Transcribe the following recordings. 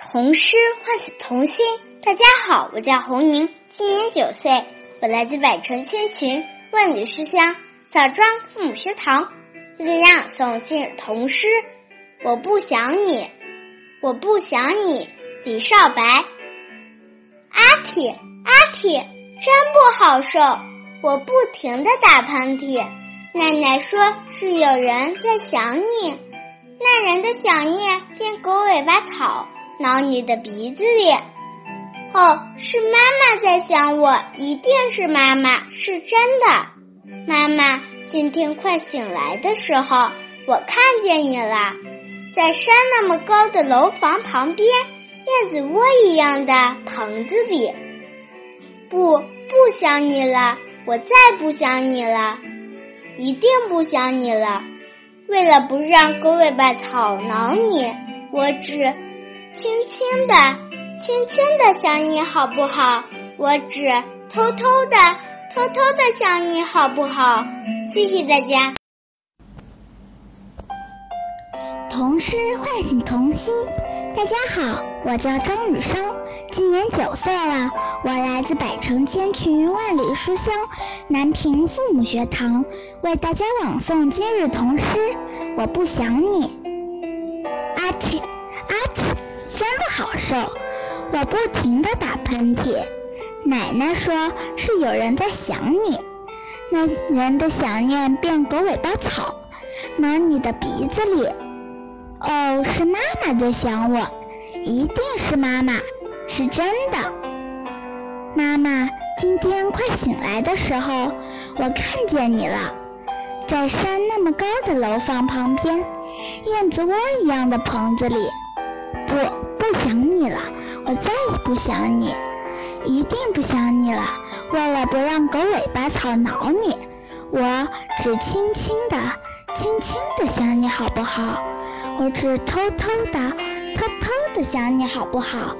童诗唤醒童心。大家好，我叫侯宁，今年九岁，我来自百城千群，万里书香枣庄父母学堂，为大家朗诵今日童诗。我不想你，我不想你。李少白。阿嚏阿嚏，真不好受，我不停的打喷嚏。奶奶说是有人在想你，那人的想念变狗尾巴草。挠你的鼻子里，哦，是妈妈在想我，一定是妈妈，是真的。妈妈，今天快醒来的时候，我看见你了，在山那么高的楼房旁边，燕子窝一样的棚子里。不，不想你了，我再不想你了，一定不想你了。为了不让狗尾巴草挠你，我只。轻轻的，轻轻的想你好不好？我只偷偷的，偷偷的想你好不好？谢谢大家。童诗唤醒童心。大家好，我叫张雨生，今年九岁了，我来自百城千群万里书香南平父母学堂，为大家朗诵今日童诗。我不想你，阿嚏。真不好受，我不停的打喷嚏。奶奶说是有人在想你，那人的想念变狗尾巴草，挠你的鼻子里。哦，是妈妈在想我，一定是妈妈，是真的。妈妈，今天快醒来的时候，我看见你了，在山那么高的楼房旁边，燕子窝一样的棚子里。不。不想你了，我再也不想你，一定不想你了。为了不让狗尾巴草挠你，我只轻轻的、轻轻的想你好不好？我只偷偷的、偷偷的想你好不好？好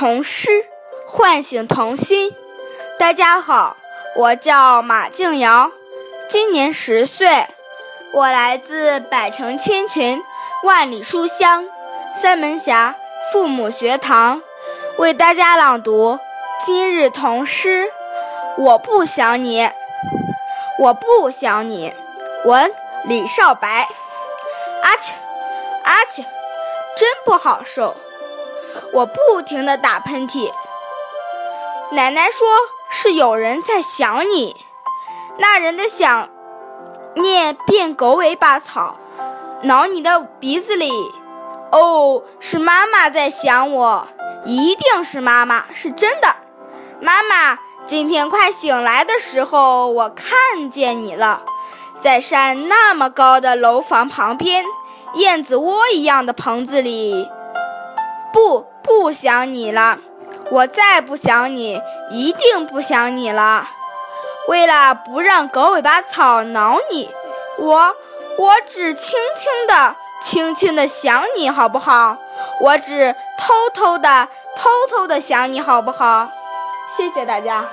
童诗唤醒童心。大家好，我叫马静瑶，今年十岁，我来自百城千群万里书香三门峡父母学堂，为大家朗读今日童诗。我不想你，我不想你。文李少白。阿切，阿切，真不好受。我不停地打喷嚏。奶奶说是有人在想你，那人的想念变狗尾巴草，挠你的鼻子里。哦，是妈妈在想我，一定是妈妈，是真的。妈妈，今天快醒来的时候，我看见你了，在山那么高的楼房旁边，燕子窝一样的棚子里。不，不想你了，我再不想你，一定不想你了。为了不让狗尾巴草挠你，我，我只轻轻的。轻轻的想你好不好？我只偷偷的、偷偷的想你好不好？谢谢大家。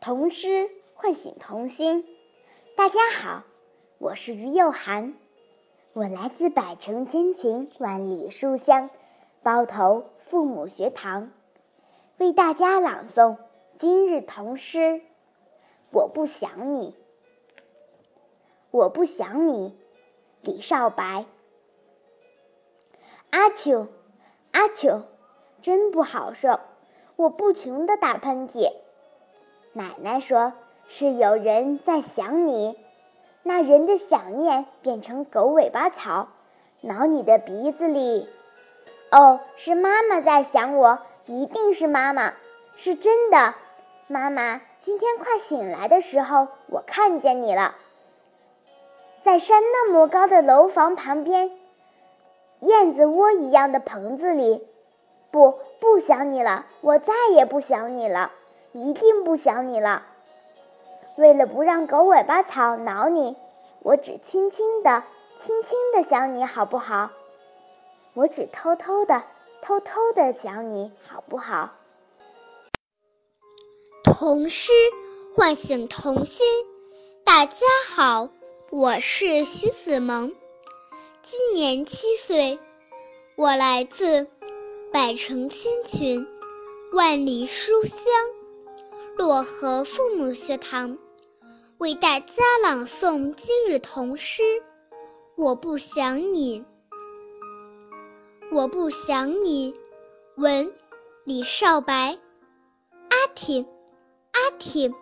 童诗唤醒童心。大家好，我是于幼涵，我来自百城千群、万里书香包头父母学堂，为大家朗诵。今日童诗，我不想你，我不想你，李少白。阿秋，阿秋，真不好受，我不停的打喷嚏。奶奶说是有人在想你，那人的想念变成狗尾巴草，挠你的鼻子里。哦，是妈妈在想我，一定是妈妈，是真的。妈妈，今天快醒来的时候，我看见你了，在山那么高的楼房旁边，燕子窝一样的棚子里。不，不想你了，我再也不想你了，一定不想你了。为了不让狗尾巴草挠你，我只轻轻的、轻轻的想你好不好？我只偷偷的、偷偷的想你好不好？童诗唤醒童心。大家好，我是徐子萌，今年七岁，我来自百城千群、万里书香漯河父母学堂，为大家朗诵今日童诗。我不想你，我不想你。文李少白，阿嚏。阿挺，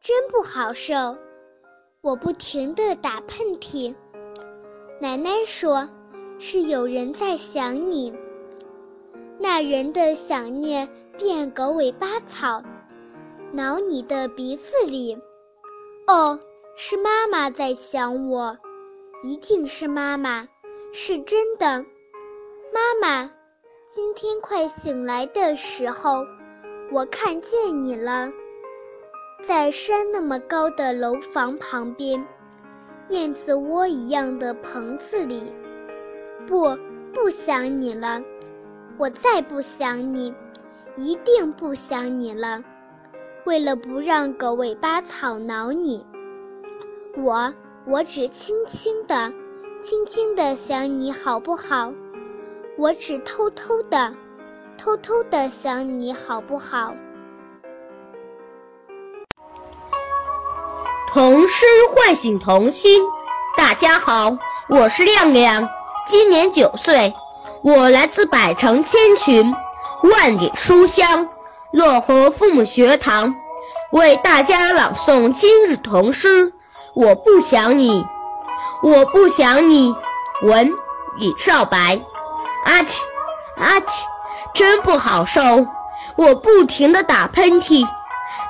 真不好受，我不停的打喷嚏。奶奶说是有人在想你，那人的想念变狗尾巴草，挠你的鼻子里。哦，是妈妈在想我，一定是妈妈，是真的。妈妈，今天快醒来的时候，我看见你了。在山那么高的楼房旁边，燕子窝一样的棚子里。不，不想你了，我再不想你，一定不想你了。为了不让狗尾巴草挠你，我，我只轻轻的、轻轻的想你好不好？我只偷偷的、偷偷的想你好不好？童诗唤醒童心。大家好，我是亮亮，今年九岁，我来自百城千群、万里书香漯河父母学堂，为大家朗诵今日童诗。我不想你，我不想你。文李少白。阿嚏阿嚏，真不好受，我不停的打喷嚏。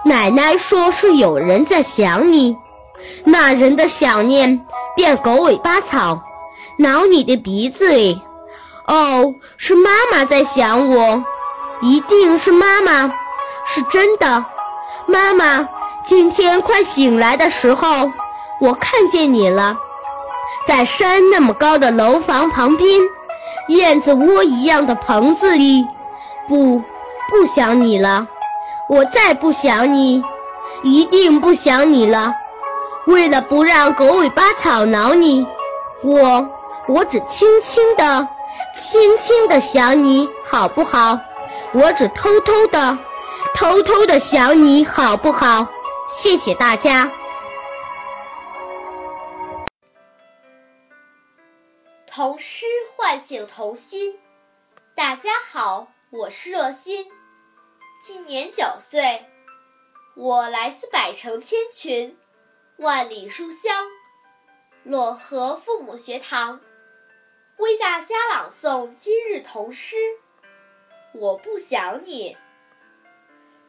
奶奶说是有人在想你，那人的想念变狗尾巴草，挠你的鼻子里。哦，是妈妈在想我，一定是妈妈，是真的。妈妈，今天快醒来的时候，我看见你了，在山那么高的楼房旁边，燕子窝一样的棚子里。不，不想你了。我再不想你，一定不想你了。为了不让狗尾巴草挠你，我我只轻轻的、轻轻的想你好不好？我只偷偷的、偷偷的想你，好不好？谢谢大家。童诗唤醒童心。大家好，我是若欣，今年九岁，我来自百城千群，万里书香漯河父母学堂，为大家朗诵今日童诗。我不想你，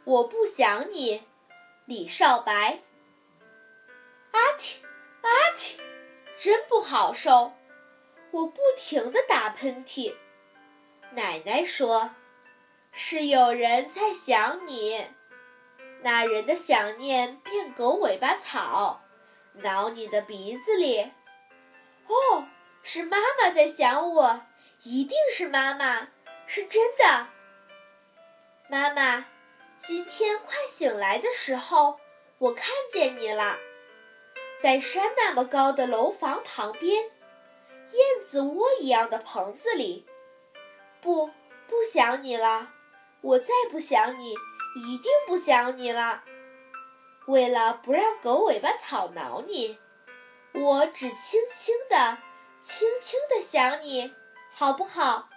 我不想你，李少白。阿嚏阿嚏，真不好受，我不停的打喷嚏。奶奶说，是有人在想你，那人的想念变狗尾巴草，挠你的鼻子里。哦，是妈妈在想我，一定是妈妈，是真的。妈妈，今天快醒来的时候，我看见你了，在山那么高的楼房旁边，燕子窝一样的棚子里。不，不想你了，我再不想你，一定不想你了。为了不让狗尾巴草挠你，我只轻轻的、轻轻的想你，好不好？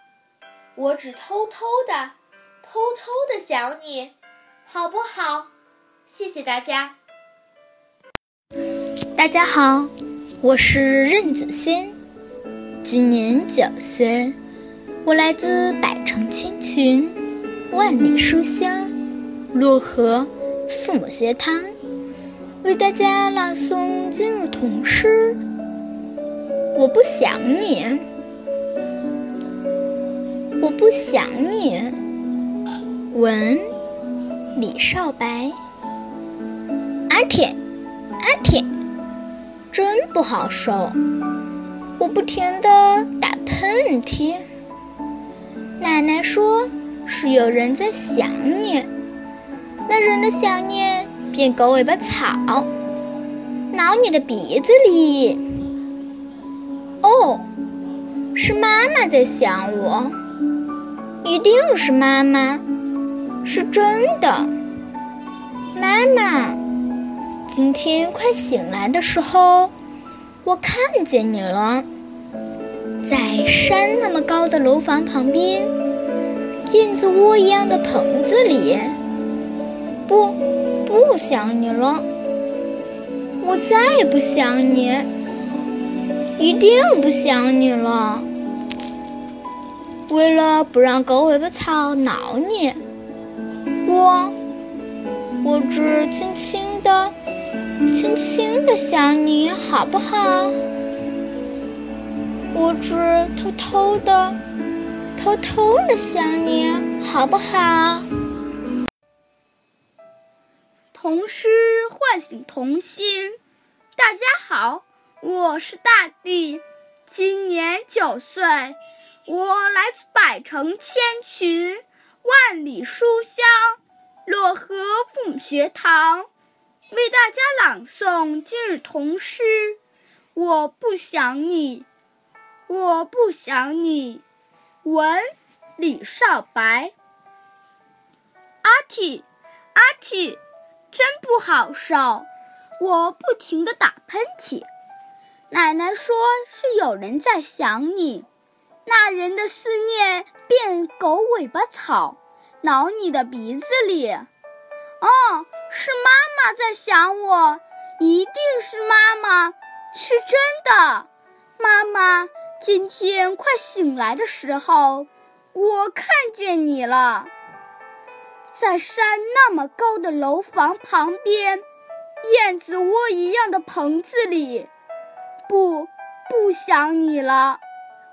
我只偷偷的。偷偷的想你，好不好？谢谢大家。大家好，我是任子轩，今年九岁，我来自百城千群，万里书香漯河父母学堂，为大家朗诵今日童诗。我不想你，我不想你。文李少白，阿铁阿铁，真不好受，我不停的打喷嚏。奶奶说是有人在想你，那人的想念变狗尾巴草，挠你的鼻子里。哦，是妈妈在想我，一定是妈妈。是真的，妈妈。今天快醒来的时候，我看见你了，在山那么高的楼房旁边，燕子窝一样的棚子里。不，不想你了，我再也不想你，一定不想你了。为了不让狗尾巴草挠你。我，我只轻轻的、轻轻的想你，好不好？我只偷偷的、偷偷的想你，好不好？童诗唤醒童心。大家好，我是大地，今年九岁，我来自百城千群，万里书香。漯河父母学堂为大家朗诵今日童诗。我不想你，我不想你。文李少白。阿嚏阿嚏，真不好受，我不停的打喷嚏。奶奶说是有人在想你，那人的思念变狗尾巴草。挠你的鼻子里，哦，是妈妈在想我，一定是妈妈，是真的。妈妈，今天快醒来的时候，我看见你了，在山那么高的楼房旁边，燕子窝一样的棚子里。不，不想你了，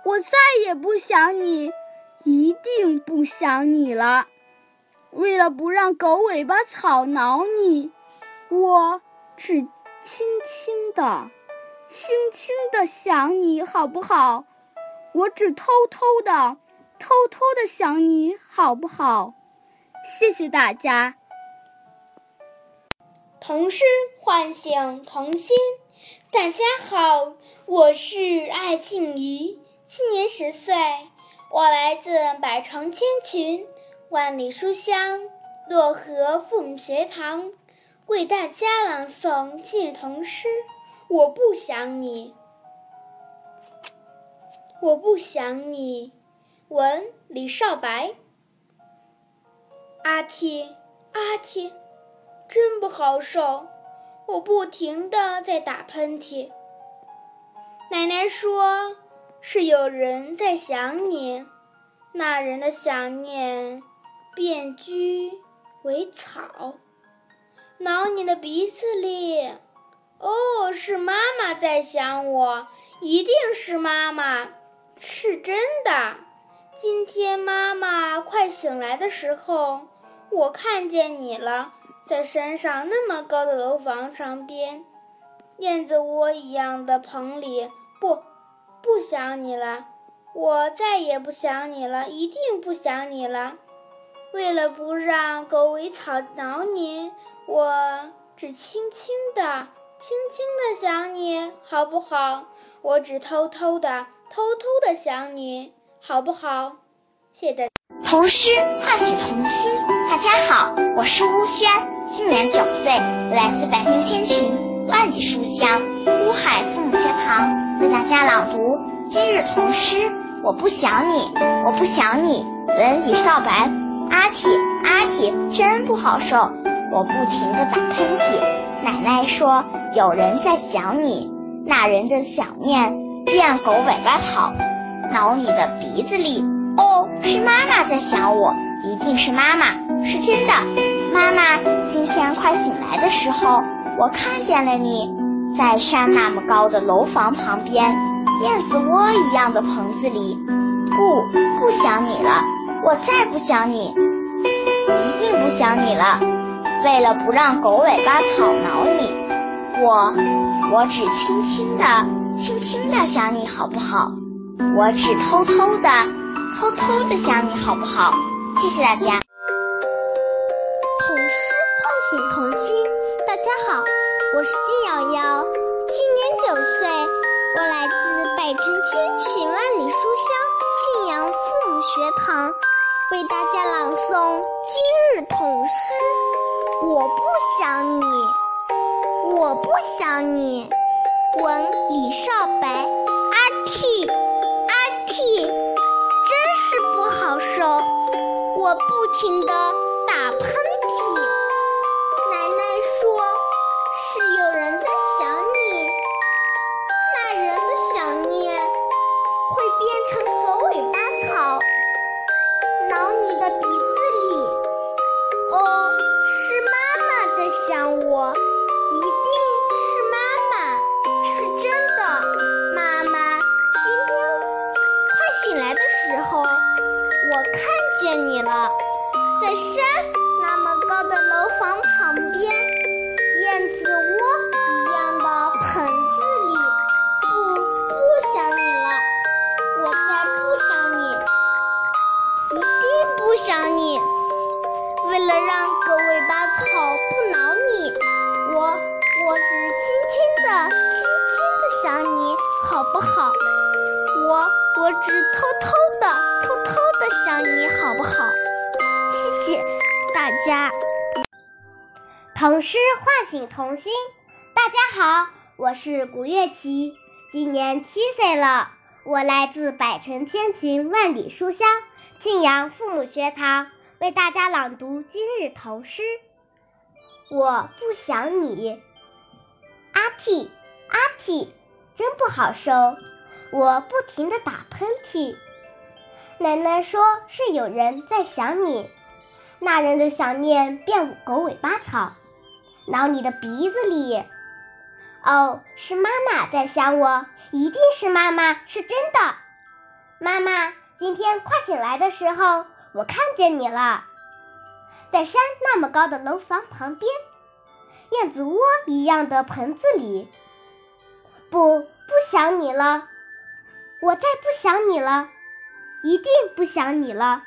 我再也不想你，一定不想你了。为了不让狗尾巴草挠你，我只轻轻的、轻轻的想你，好不好？我只偷偷的、偷偷的想你，好不好？谢谢大家。童诗唤醒童心。大家好，我是艾静怡，今年十岁，我来自百城千群。万里书香，漯河父母学堂为大家朗诵今日童诗。我不想你，我不想你。文李少白。阿嚏阿嚏，真不好受，我不停的在打喷嚏。奶奶说是有人在想你，那人的想念便居为草，挠你的鼻子里。哦，是妈妈在想我，一定是妈妈，是真的。今天妈妈快醒来的时候，我看见你了，在山上那么高的楼房上边，燕子窝一样的棚里。不，不想你了，我再也不想你了，一定不想你了。为了不让狗尾草挠你，我只轻轻的。轻轻的想你好不好？我只偷偷的、偷偷的想你好不好？谢谢。童诗唤醒童心。大家好，我是乌轩，今年九岁，来自百城千群，万里书香乌海父母学堂，为大家朗读今日童诗。我不想你，我不想你。文李少白。阿嚏阿嚏，真不好受，我不停的打喷嚏。奶奶说。有人在想你，那人的想念变狗尾巴草，挠你的鼻子里。哦，是妈妈在想我，一定是妈妈，是真的。妈妈，今天快醒来的时候，我看见了你，在山那么高的楼房旁边，燕子窝一样的棚子里。不，不想你了，我再不想你，一定不想你了。为了不让狗尾巴草挠你。我我只轻轻的轻轻的想你好不好？我只偷偷的偷偷的想你好不好？谢谢大家。童诗唤醒童心，大家好，我是金瑶瑶，今年九岁，我来自百城千寻万里书香信阳父母学堂，为大家朗诵今日童诗。我不想你。我不想你，文李少白。阿嚏阿嚏，真是不好受，我不停的打喷好不好？我我只偷偷的、偷偷的想你好不好？谢谢大家。童诗唤醒童心。大家好，我是古月琪，今年七岁了。我来自百城千群万里书香庆阳父母学堂，为大家朗读今日童诗。我不想你。阿嚏阿嚏，真不好受。我不停的打喷嚏，奶奶说是有人在想你，那人的想念变狗尾巴草，挠你的鼻子里。哦，是妈妈在想我，一定是妈妈，是真的。妈妈，今天快醒来的时候，我看见你了，在山那么高的楼房旁边，燕子窝一样的盆子里。不，不想你了。我再不想你了，一定不想你了。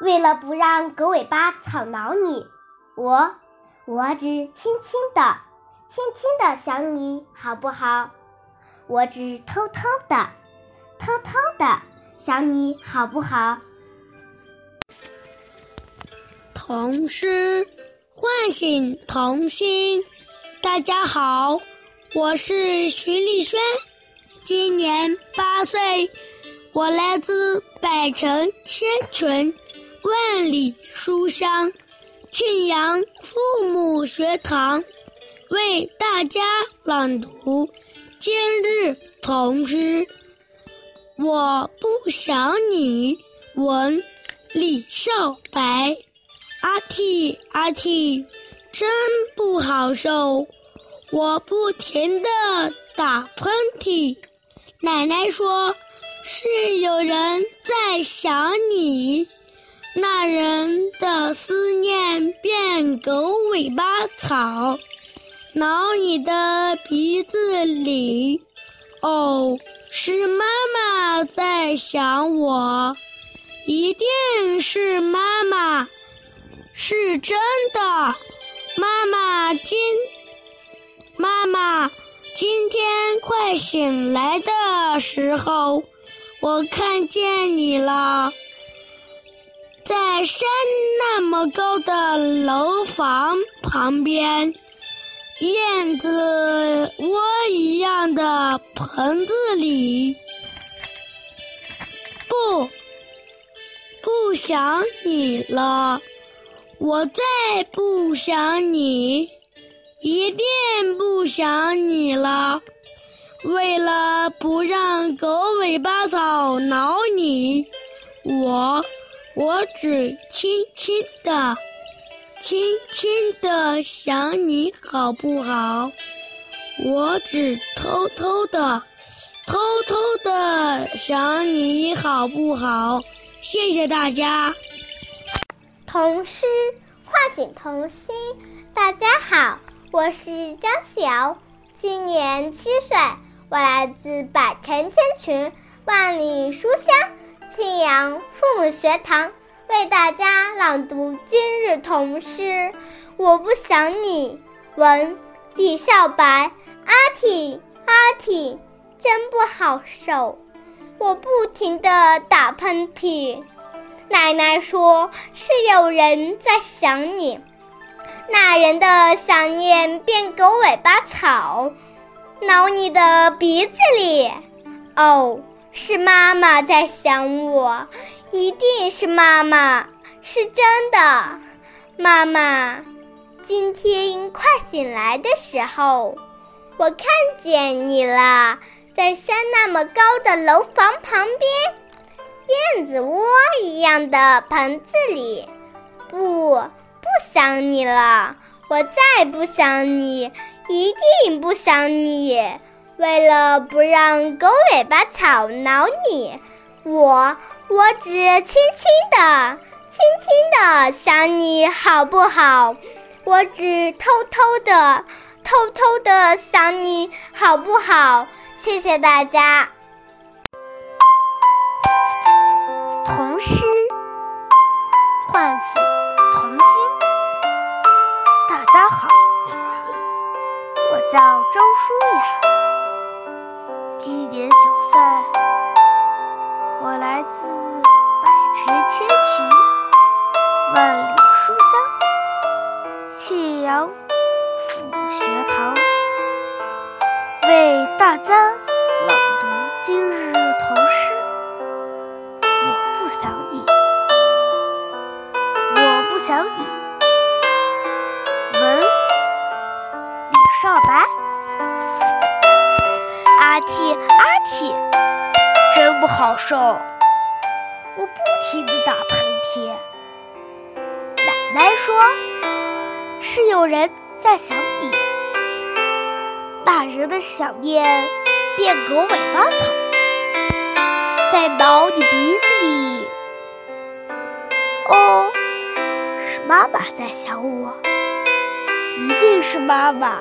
为了不让狗尾巴草挠你，我我只轻轻的、轻轻的想你好不好？我只偷偷的、偷偷的想你好不好？童诗唤醒童心。大家好，我是徐丽轩，今年八岁，我来自百城千群万里书香庆阳父母学堂，为大家朗读今日童诗。我不想你，闻李少白。阿嚏阿嚏，真不好受，我不停的打喷嚏。奶奶说是有人在想你，那人的思念变狗尾巴草，挠你的鼻子里。哦。是妈妈在想我，一定是妈妈，是真的。妈妈今妈妈今天快醒来的时候，我看见你了，在山那么高的楼房旁边。燕子窝一样的棚子里，不，不想你了，我再不想你，一定不想你了。为了不让狗尾巴草挠你，我，我只轻轻的。轻轻的想你好不好？我只偷偷的、偷偷的想你好不好？谢谢大家。童诗唤醒童心。大家好，我是张晓，今年七岁，我来自百城千群、万里书香庆阳父母学堂。为大家朗读今日童诗。我不想你，闻李少白。阿嚏阿嚏，真不好受。我不停的打喷嚏。奶奶说是有人在想你，那人的想念变狗尾巴草，挠你的鼻子里。哦，是妈妈在想我。一定是妈妈，是真的。妈妈，今天快醒来的时候，我看见你了，在山那么高的楼房旁边，燕子窝一样的盆子里。不，不想你了，我再不想你，一定不想你。为了不让狗尾巴草挠你，我。我只轻轻的、轻轻的想你好不好？我只偷偷的、偷偷的想你好不好？谢谢大家。童诗唤醒童心。大家好，我叫周舒雅，今年九岁。我来自百城千群，万里书香，庆阳府学堂，为大家嚏阿嚏。真不好受，我不停地打喷嚏。奶奶说是有人在想你，那人的想念变狗尾巴草，在挠你鼻子里。哦，是妈妈在想我，一定是妈妈，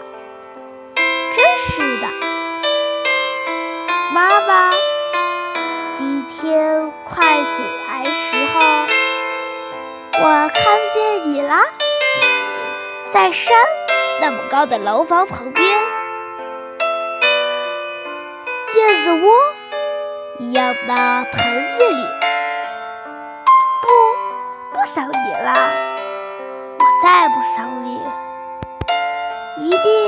真是的，妈妈。今天快醒来时候，我看见你了，在山那么高的楼房旁边，燕子窝一样的盆子里。不，不想你了，我再不想你，一定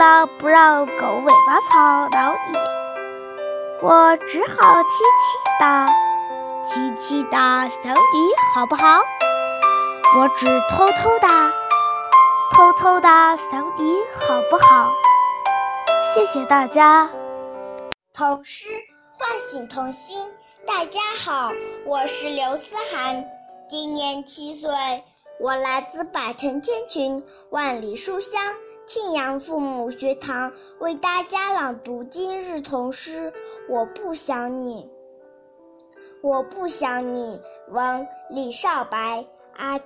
了不让狗尾巴草挠你，我只好轻轻的、轻轻的想你，好不好？我只偷偷的、偷偷的想你，好不好？谢谢大家。童诗唤醒童心。大家好，我是刘思涵，今年七岁，我来自百城千群，万里书香庆阳父母学堂，为大家朗读今日童诗。我不想你，我不想你。王李少白，阿嚏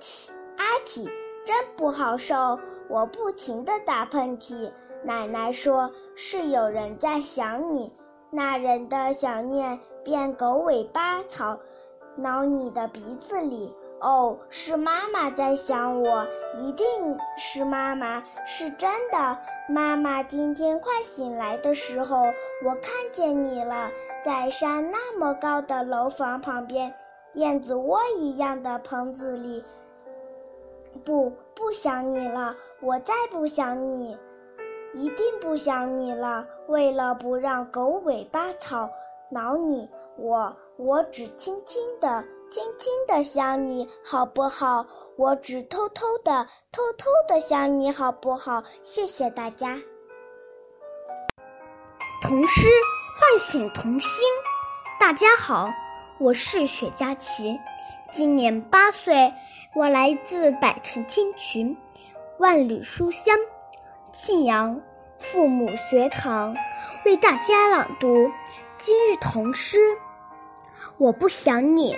阿嚏，真不好受。我不停的打喷嚏，奶奶说是有人在想你。那人的想念，变狗尾巴草，挠你的鼻子里。哦，是妈妈在想我，一定是妈妈，是真的。妈妈，今天快醒来的时候，我看见你了，在山那么高的楼房旁边，燕子窝一样的棚子里。不，不想你了，我再不想你。一定不想你了。为了不让狗尾巴草挠你，我我只轻轻的、轻轻的想你，好不好？我只偷偷的、偷偷的想你，好不好？谢谢大家。童诗唤醒童心。大家好，我是雪佳琪，今年八岁，我来自百城千群，万里书香。信阳父母学堂为大家朗读今日童诗。我不想你，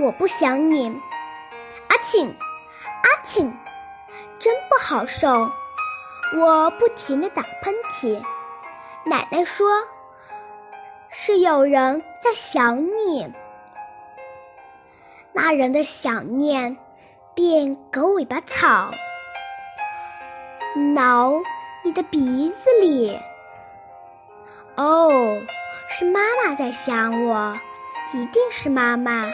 我不想你，阿庆，阿庆，真不好受。我不停的打喷嚏，奶奶说是有人在想你。那人的想念变狗尾巴草。挠你的鼻子里，哦，是妈妈在想我，一定是妈妈，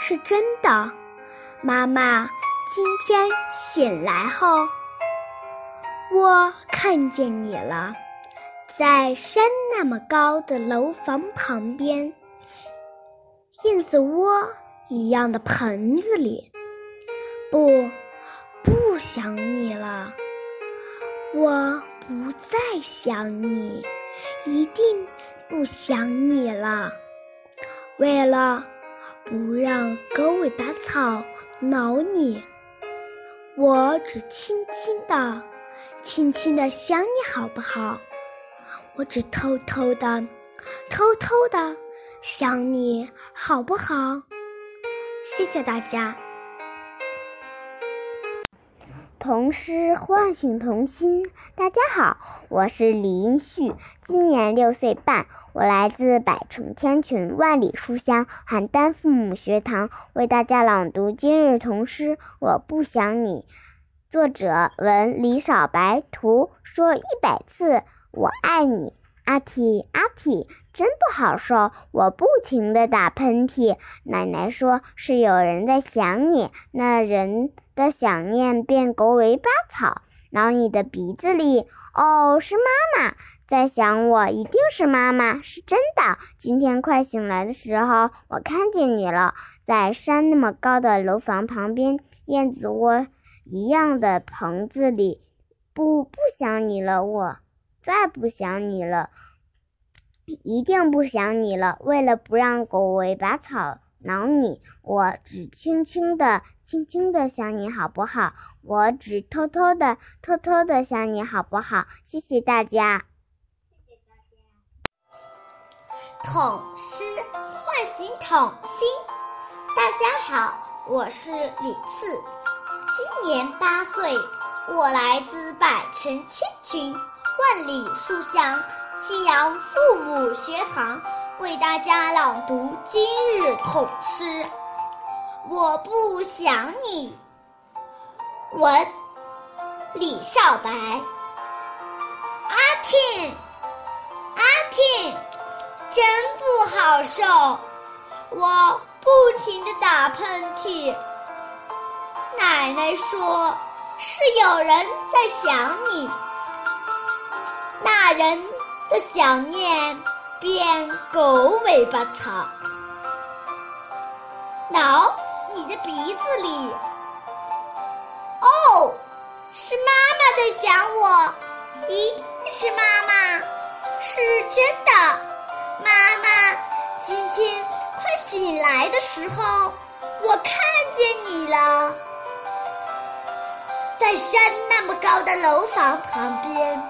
是真的。妈妈今天醒来后，我看见你了，在山那么高的楼房旁边，燕子窝一样的盆子里，不，不想你了。我不再想你，一定不想你了。为了不让狗尾巴草挠你，我只轻轻的、轻轻的想你，好不好？我只偷偷的、偷偷的想你，好不好？谢谢大家。童诗唤醒童心。大家好，我是李英旭，今年六岁半，我来自百城千群，万里书香邯郸父母学堂，为大家朗读今日童诗。我不想你。作者文李少白，图说一百次我爱你。阿嚏阿嚏，真不好受。我不停的打喷嚏，奶奶说是有人在想你。那人。的想念变狗尾巴草，挠你的鼻子里。哦，是妈妈在想我，一定是妈妈，是真的。今天快醒来的时候，我看见你了，在山那么高的楼房旁边，燕子窝一样的棚子里。不，不想你了，我再不想你了，一定不想你了。为了不让狗尾巴草挠你，我只轻轻的。轻轻的想你好不好？我只偷偷的、偷偷的想你好不好？谢谢大家。谢谢大家。童诗唤醒童心。大家好，我是李次，今年八岁，我来自百城千群，万里书香夕阳父母学堂，为大家朗读今日童诗。我不想你。文李少白。阿庆，嚏，真不好受。我不停的打喷嚏。奶奶说是有人在想你，那人的想念变狗尾巴草，挠你的鼻子里。哦，是妈妈在想我，一定是妈妈，是真的。妈妈，今天快醒来的时候，我看见你了，在山那么高的楼房旁边，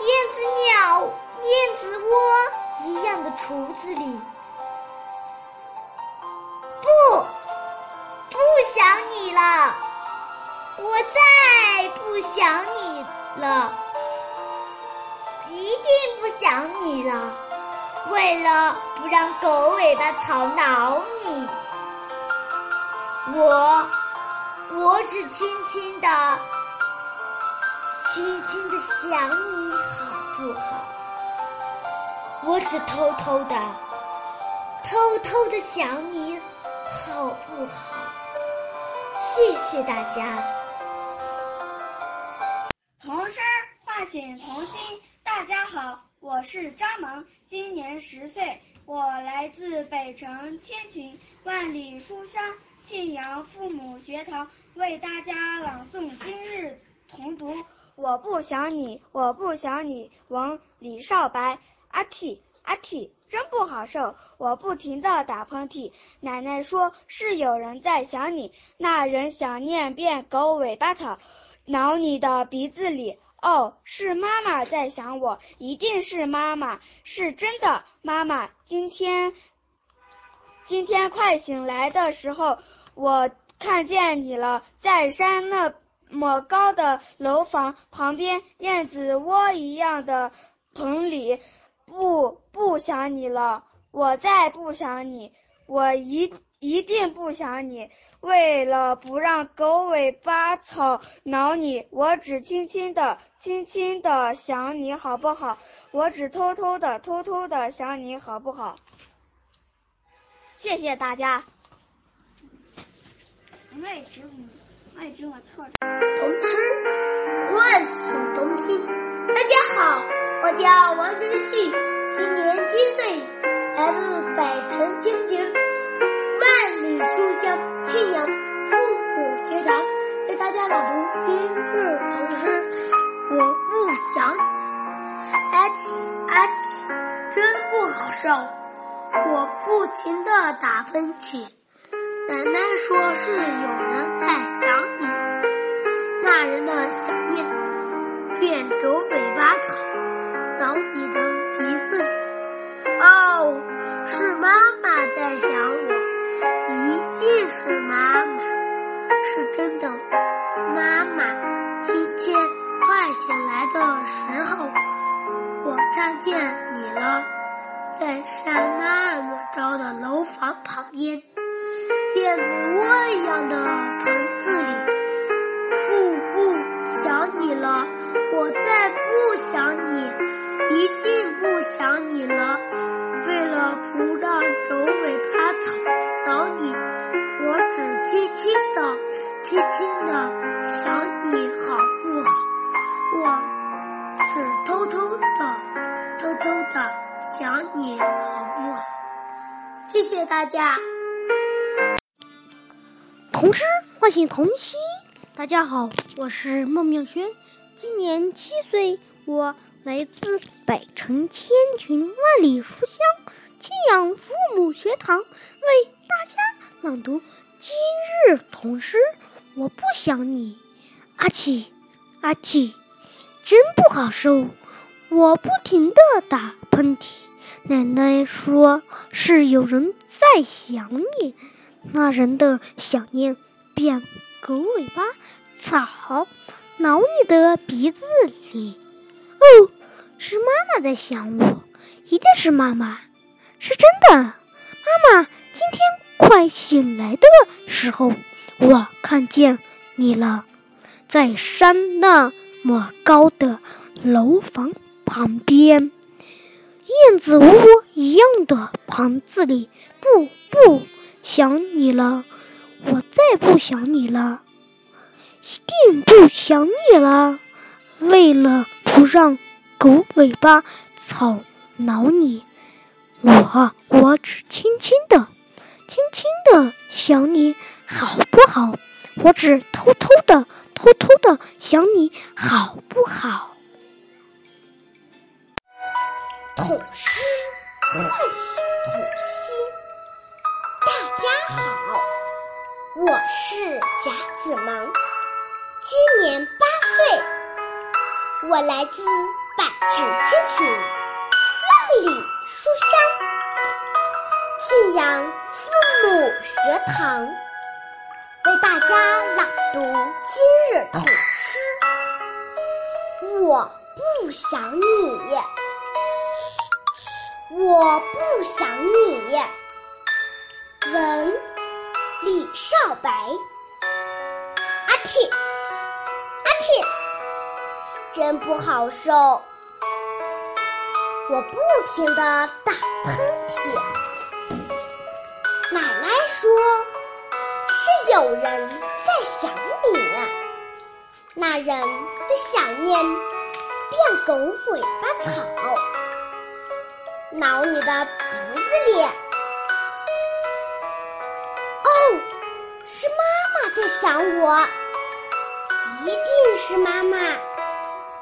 燕子鸟、燕子窝一样的橱子里。不，不想你了。我再不想你了，一定不想你了。为了不让狗尾巴草挠你，我我只轻轻的、轻轻的想你好不好？我只偷偷的、偷偷的想你好不好？谢谢大家。童诗唤醒童心。大家好，我是张萌，今年十岁，我来自北城千群万里书香庆阳父母学堂，为大家朗诵今日童读。我不想你，我不想你，王李少白。阿嚏阿嚏，真不好受，我不停的打喷嚏。奶奶说是有人在想你，那人想念变狗尾巴草。挠你的鼻子里，哦，是妈妈在想我，一定是妈妈，是真的。妈妈，今天，今天快醒来的时候，我看见你了，在山那么高的楼房旁边，燕子窝一样的棚里。不，不想你了，我再不想你，我一一定不想你。为了不让狗尾巴草挠你，我只轻轻的、轻轻的想你好不好？我只偷偷的、偷偷的想你好不好？谢谢大家。为知我，为知我错。童诗唤醒童心。大家好，我叫王晨旭，今年七岁，来自北城千群。万里书香庆阳父母学堂，为大家朗读今日童诗。我不想你，阿嚏阿嚏，真不好受。我不停的打喷嚏。奶奶说是有人在，大人的想念变狗尾巴草，挠你的鼻子。哦，是妈妈在想我。一定是妈妈，是真的。妈妈，今天快醒来的时候，我看见你了，在山那么高的楼房旁边，燕子窝一样的棚子里。我再不想你，一定不想你了。为了不让狗尾巴草挠你，我只轻轻的、轻轻的想你好不好？我只偷偷的、偷偷的想你好不好？谢谢大家。童诗唤醒童心。大家好，我是孟妙轩，今年七岁，我。来自百城千群万里书香庆阳父母学堂，为大家朗读今日童诗。我不想你，阿嚏阿嚏，真不好受。我不停的打喷嚏。奶奶说是有人在想你，那人的想念变狗尾巴草，挠你的鼻子里。哦，是妈妈在想我，一定是妈妈，是真的。妈妈，今天快醒来的时候，我看见你了，在山那么高的楼房旁边，燕子窝一样的棚子里。不不想你了，我再不想你了，一定不想你了。为了不让狗尾巴草挠你，我我只轻轻的、轻轻的想你，好不好？我只偷偷的、偷偷的想你，好不好？童诗唤醒童心。大家好，我是贾子萌，今年八岁，我来自百城千群，万里书香，信仰父母学堂，为大家朗读今日童诗。我不想你。我不想你。文李少白。阿嚏，真不好受。我不停的打喷嚏。奶奶说是有人在想你，那人的想念变狗尾巴草。挠你的鼻子里。哦，是妈妈在想我，一定是妈妈，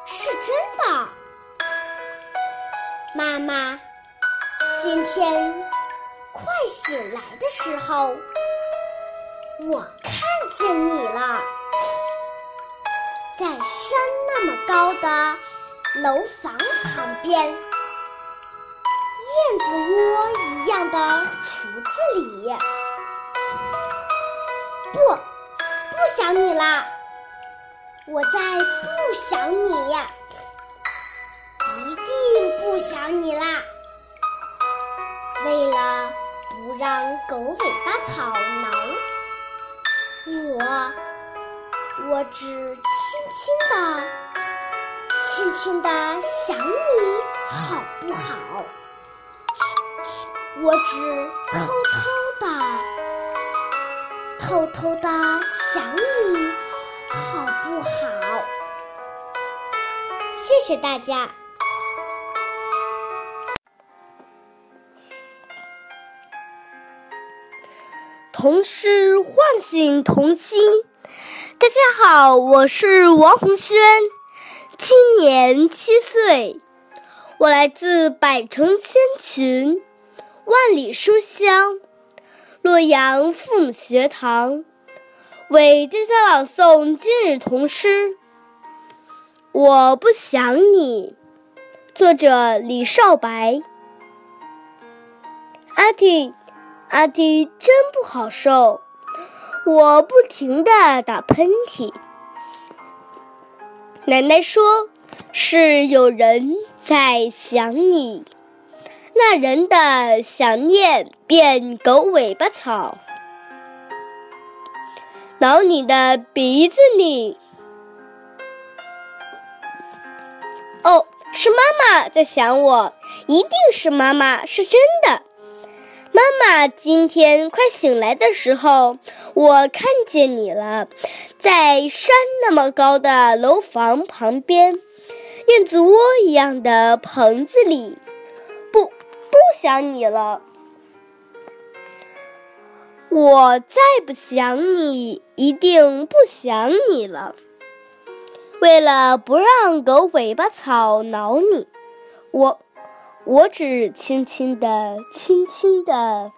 是真的。妈妈，今天快醒来的时候，我看见你了，在山那么高的楼房旁边。燕子窝一样的厨子里，不，不想你啦，我再不想你，一定不想你啦。为了不让狗尾巴草挠我，我只轻轻的、轻轻的想你，好不好？我只偷偷的、偷偷的想你，不好？谢谢大家。童诗唤醒童心。大家好，我是王红轩，今年七岁，我来自百城千群。万里书香，洛阳父母学堂为大家朗诵今日童诗。我不想你，作者李少白。阿嚏，阿嚏，真不好受，我不停的打喷嚏。奶奶说是有人在想你。那人的想念变狗尾巴草，挠你的鼻子里。哦，是妈妈在想我，一定是妈妈，是真的。妈妈今天快醒来的时候，我看见你了，在山那么高的楼房旁边，燕子窝一样的棚子里。不不想你了，我再不想你，一定不想你了。为了不让狗尾巴草挠你，我我只轻轻的、轻轻的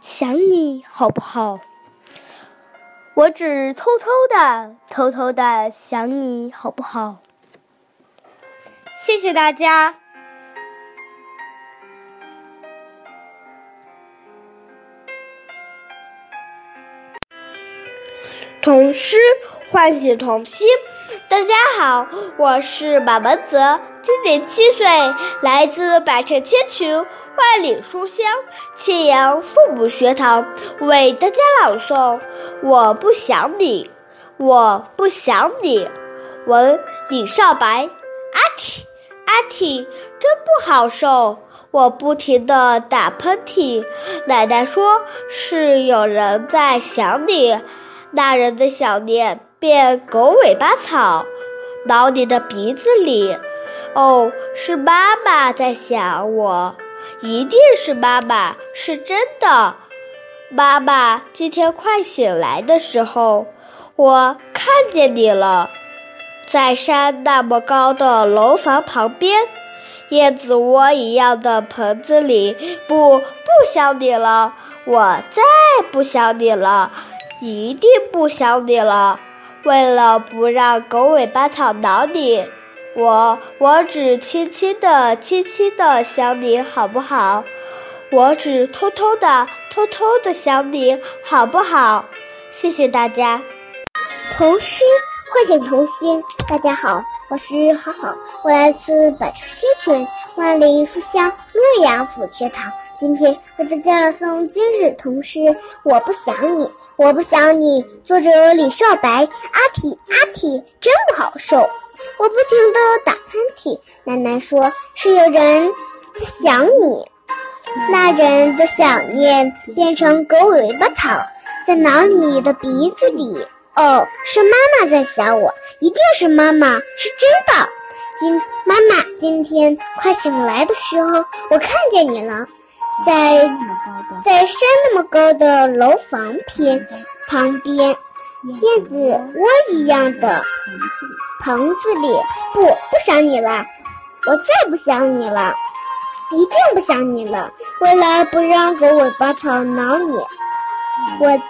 想你，好不好？我只偷偷的、偷偷的想你，好不好？谢谢大家。童诗唤醒童心。大家好，我是马文泽，今年七岁，来自百城千群，万里书香庆阳父母学堂，为大家朗诵《我不想你》，我不想你。文李少白。阿嚏阿嚏，真不好受，我不停的打喷嚏。奶奶说是有人在想你，那人的想念变狗尾巴草，挠你的鼻子里。哦，是妈妈在想我，一定是妈妈，是真的。妈妈，今天快醒来的时候，我看见你了，在山那么高的楼房旁边，燕子窝一样的棚子里。不，不想你了，我再不想你了，一定不想你了。为了不让狗尾巴草挠你，我我只轻轻的、轻轻的想你，好不好？我只偷偷的、偷偷的想你，好不好？谢谢大家。童诗唤醒童心。大家好，我是好好，我来自百城千群万里书香洛阳府学堂。今天为大家朗诵今日童诗《我不想你，我不想你》，作者李少白。阿嚏阿嚏，真不好受。我不停的打喷嚏，奶奶说是有人在想你。那人的想念变成狗尾巴草，在挠你的鼻子里。哦，是妈妈在想我，一定是妈妈，是真的。今妈妈今天快醒来的时候，我看见你了，在在山那么高的楼房边旁边，燕子窝一样的棚子里。不，不想你了，我再不想你了。一定不想你了。为了不让狗尾巴草挠你，我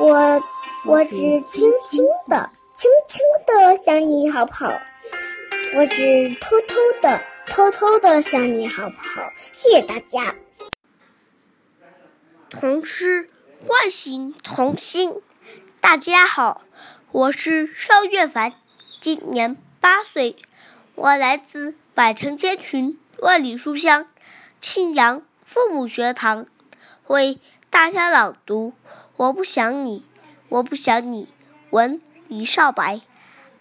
我我只轻轻的、轻轻的想你，好不好？我只偷偷的、偷偷的想你，好不好？谢谢大家。童诗唤醒童心。大家好，我是邵月凡，今年八岁，我来自百城千群，万里书香。庆阳父母学堂为大家朗读《我不想你，我不想你》。文李少白。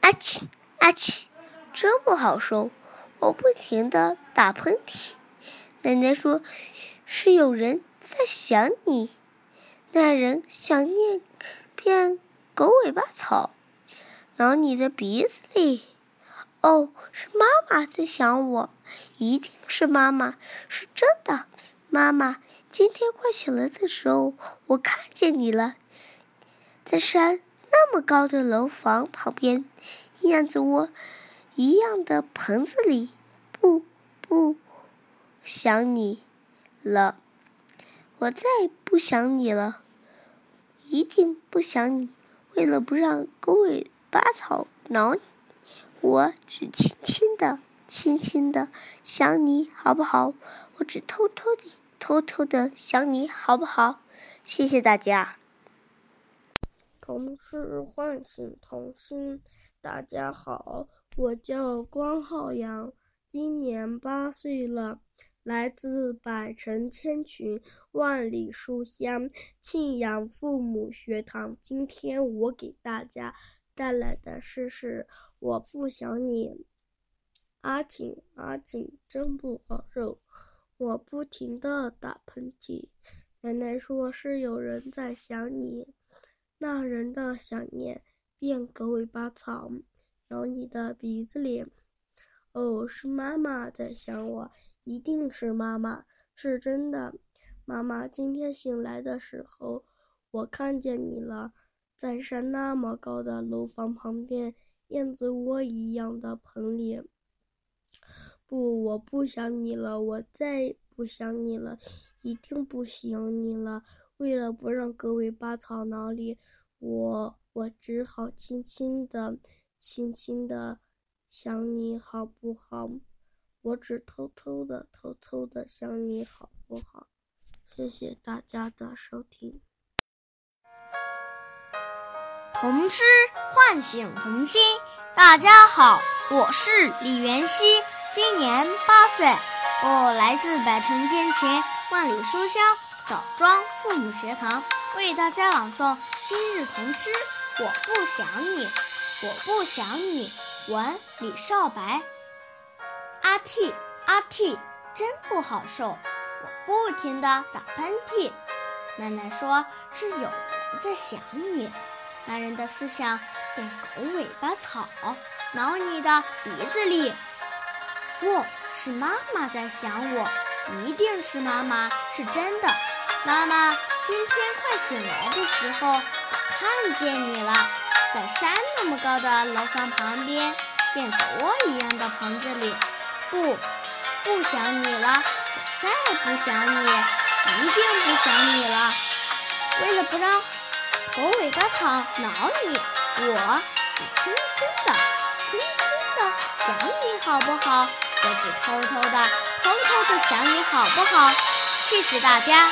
阿嚏阿嚏，真不好受。我不停的打喷嚏。奶奶说是有人在想你。那人想念变狗尾巴草，挠你的鼻子里。哦，是妈妈在想我，一定是妈妈，是真的。妈妈，今天快醒来的时候，我看见你了，在山那么高的楼房旁边，燕子窝一样的棚子里。不，不想你了，我再不想你了，一定不想你。为了不让狗尾巴草挠你。我只轻轻的、轻轻的想你，好不好？我只偷偷的、偷偷的想你，好不好？谢谢大家。童诗唤醒童心。大家好，我叫关浩洋，今年八岁了，来自百城千群、万里书香庆阳父母学堂。今天我给大家。带来的诗是我不想你，阿嚏阿嚏，真不好受。我不停的打喷嚏，奶奶说是有人在想你，那人的想念变狗尾巴草，咬你的鼻子里。哦，是妈妈在想我，一定是妈妈，是真的。妈妈今天醒来的时候，我看见你了。在山那么高的楼房旁边，燕子窝一样的棚里。不，我不想你了，我再不想你了，一定不想你了。为了不让狗尾巴草挠你，我我只好轻轻的、轻轻的想你，好不好？我只偷偷的、偷偷的想你，好不好？谢谢大家的收听。童诗唤醒童心。大家好，我是李元熙，今年八岁，我来自百城千群万里书香枣庄父母学堂，为大家朗诵今日童诗。我不想你，我不想你。文李少白。阿嚏阿嚏，真不好受，我不停的打喷嚏。奶奶说是有人在想你。男人的思想跟狗尾巴草挠你的鼻子里。不是妈妈在想我，一定是妈妈，是真的。妈妈，今天快醒来的时候，看见你了，在山那么高的楼房旁边，变子窝一样的棚子里。不，不想你了，再不想你，一定不想你了。为了不让狗尾巴草挠你，我只轻轻的、轻轻的想你好不好？我只偷偷的、偷偷的想你好不好？谢谢大家。